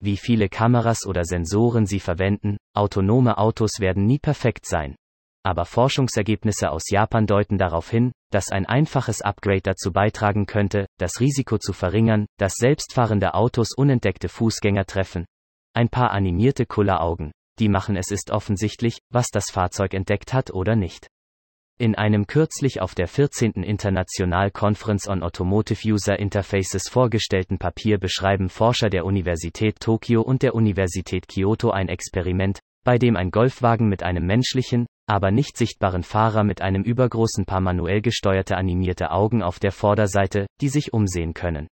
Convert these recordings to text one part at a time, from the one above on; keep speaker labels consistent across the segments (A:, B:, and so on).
A: wie viele Kameras oder Sensoren Sie verwenden, autonome Autos werden nie perfekt sein. Aber Forschungsergebnisse aus Japan deuten darauf hin, dass ein einfaches Upgrade dazu beitragen könnte, das Risiko zu verringern, dass selbstfahrende Autos unentdeckte Fußgänger treffen. Ein paar animierte Kulleraugen, die machen es ist offensichtlich, was das Fahrzeug entdeckt hat oder nicht. In einem kürzlich auf der 14. International Conference on Automotive User Interfaces vorgestellten Papier beschreiben Forscher der Universität Tokio und der Universität Kyoto ein Experiment, bei dem ein Golfwagen mit einem menschlichen, aber nicht sichtbaren Fahrer mit einem übergroßen Paar manuell gesteuerte animierte Augen auf der Vorderseite, die sich umsehen können.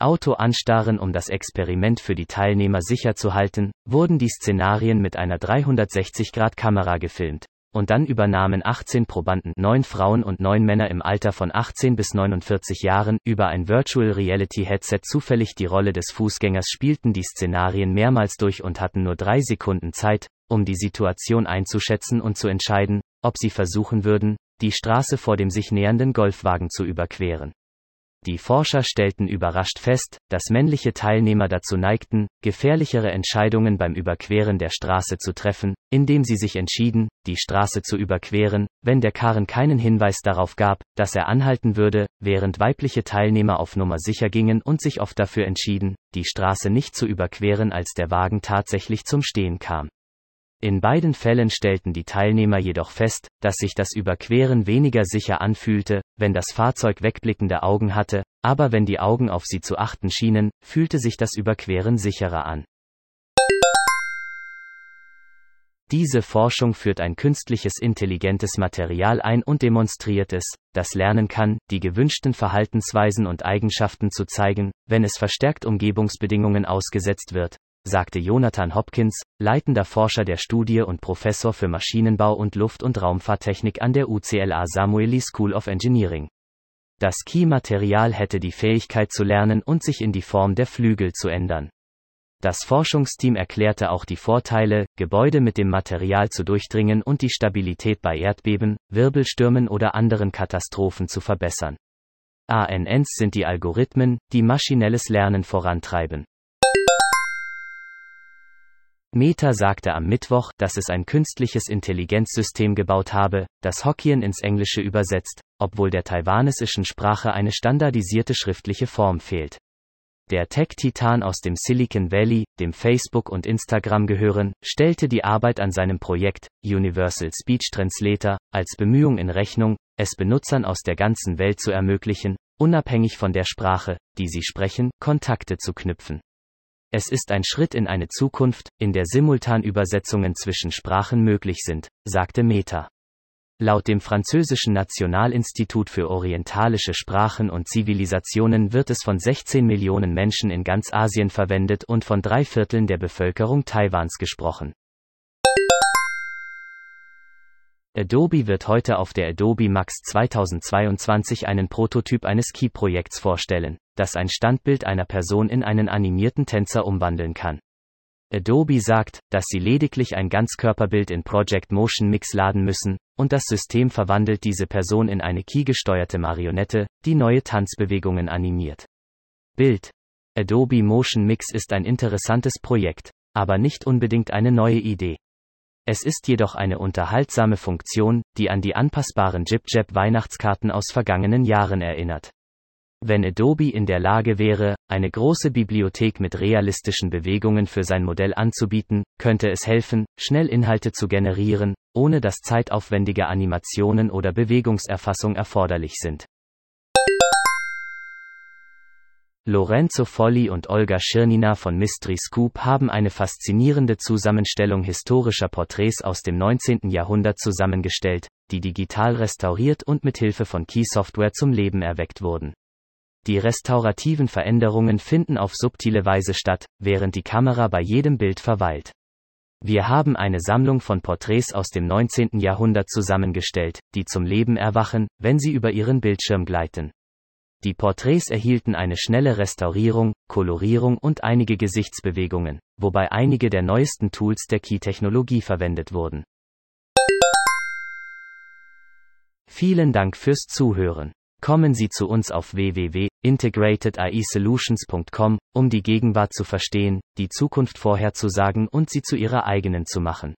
A: Auto anstarren um das Experiment für die Teilnehmer sicher zu halten, wurden die Szenarien mit einer 360-Grad-Kamera gefilmt. Und dann übernahmen 18 Probanden, 9 Frauen und 9 Männer im Alter von 18 bis 49 Jahren, über ein Virtual Reality Headset zufällig die Rolle des Fußgängers spielten die Szenarien mehrmals durch und hatten nur drei Sekunden Zeit, um die Situation einzuschätzen und zu entscheiden, ob sie versuchen würden, die Straße vor dem sich nähernden Golfwagen zu überqueren. Die Forscher stellten überrascht fest, dass männliche Teilnehmer dazu neigten, gefährlichere Entscheidungen beim Überqueren der Straße zu treffen, indem sie sich entschieden, die Straße zu überqueren, wenn der Karren keinen Hinweis darauf gab, dass er anhalten würde, während weibliche Teilnehmer auf Nummer sicher gingen und sich oft dafür entschieden, die Straße nicht zu überqueren, als der Wagen tatsächlich zum Stehen kam. In beiden Fällen stellten die Teilnehmer jedoch fest, dass sich das Überqueren weniger sicher anfühlte, wenn das Fahrzeug wegblickende Augen hatte, aber wenn die Augen auf sie zu achten schienen, fühlte sich das Überqueren sicherer an. Diese Forschung führt ein künstliches intelligentes Material ein und demonstriert es, das lernen kann, die gewünschten Verhaltensweisen und Eigenschaften zu zeigen, wenn es verstärkt Umgebungsbedingungen ausgesetzt wird, sagte Jonathan Hopkins, leitender Forscher der Studie und Professor für Maschinenbau und Luft- und Raumfahrttechnik an der UCLA Samueli School of Engineering. Das Key-Material hätte die Fähigkeit zu lernen und sich in die Form der Flügel zu ändern. Das Forschungsteam erklärte auch die Vorteile, Gebäude mit dem Material zu durchdringen und die Stabilität bei Erdbeben, Wirbelstürmen oder anderen Katastrophen zu verbessern. ANNs sind die Algorithmen, die maschinelles Lernen vorantreiben. Meta sagte am Mittwoch, dass es ein künstliches Intelligenzsystem gebaut habe, das Hokkien ins Englische übersetzt, obwohl der taiwanesischen Sprache eine standardisierte schriftliche Form fehlt. Der Tech-Titan aus dem Silicon Valley, dem Facebook und Instagram gehören, stellte die Arbeit an seinem Projekt Universal Speech Translator als Bemühung in Rechnung, es Benutzern aus der ganzen Welt zu ermöglichen, unabhängig von der Sprache, die sie sprechen, Kontakte zu knüpfen. Es ist ein Schritt in eine Zukunft, in der Simultanübersetzungen zwischen Sprachen möglich sind, sagte Meta. Laut dem französischen Nationalinstitut für orientalische Sprachen und Zivilisationen wird es von 16 Millionen Menschen in ganz Asien verwendet und von drei Vierteln der Bevölkerung Taiwans gesprochen. Adobe wird heute auf der Adobe Max 2022 einen Prototyp eines Key-Projekts vorstellen das ein Standbild einer Person in einen animierten Tänzer umwandeln kann. Adobe sagt, dass sie lediglich ein Ganzkörperbild in Project Motion Mix laden müssen, und das System verwandelt diese Person in eine Key-gesteuerte Marionette, die neue Tanzbewegungen animiert. Bild. Adobe Motion Mix ist ein interessantes Projekt, aber nicht unbedingt eine neue Idee. Es ist jedoch eine unterhaltsame Funktion, die an die anpassbaren JibJab Weihnachtskarten aus vergangenen Jahren erinnert. Wenn Adobe in der Lage wäre, eine große Bibliothek mit realistischen Bewegungen für sein Modell anzubieten, könnte es helfen, schnell Inhalte zu generieren, ohne dass zeitaufwendige Animationen oder Bewegungserfassung erforderlich sind. Lorenzo Folli und Olga Schirnina von Mystery Scoop haben eine faszinierende Zusammenstellung historischer Porträts aus dem 19. Jahrhundert zusammengestellt, die digital restauriert und mit Hilfe von Key Software zum Leben erweckt wurden. Die restaurativen Veränderungen finden auf subtile Weise statt, während die Kamera bei jedem Bild verweilt. Wir haben eine Sammlung von Porträts aus dem 19. Jahrhundert zusammengestellt, die zum Leben erwachen, wenn sie über ihren Bildschirm gleiten. Die Porträts erhielten eine schnelle Restaurierung, Kolorierung und einige Gesichtsbewegungen, wobei einige der neuesten Tools der Key-Technologie verwendet wurden. Vielen Dank fürs Zuhören. Kommen Sie zu uns auf www.integratediesolutions.com, um die Gegenwart zu verstehen, die Zukunft vorherzusagen und sie zu Ihrer eigenen zu machen.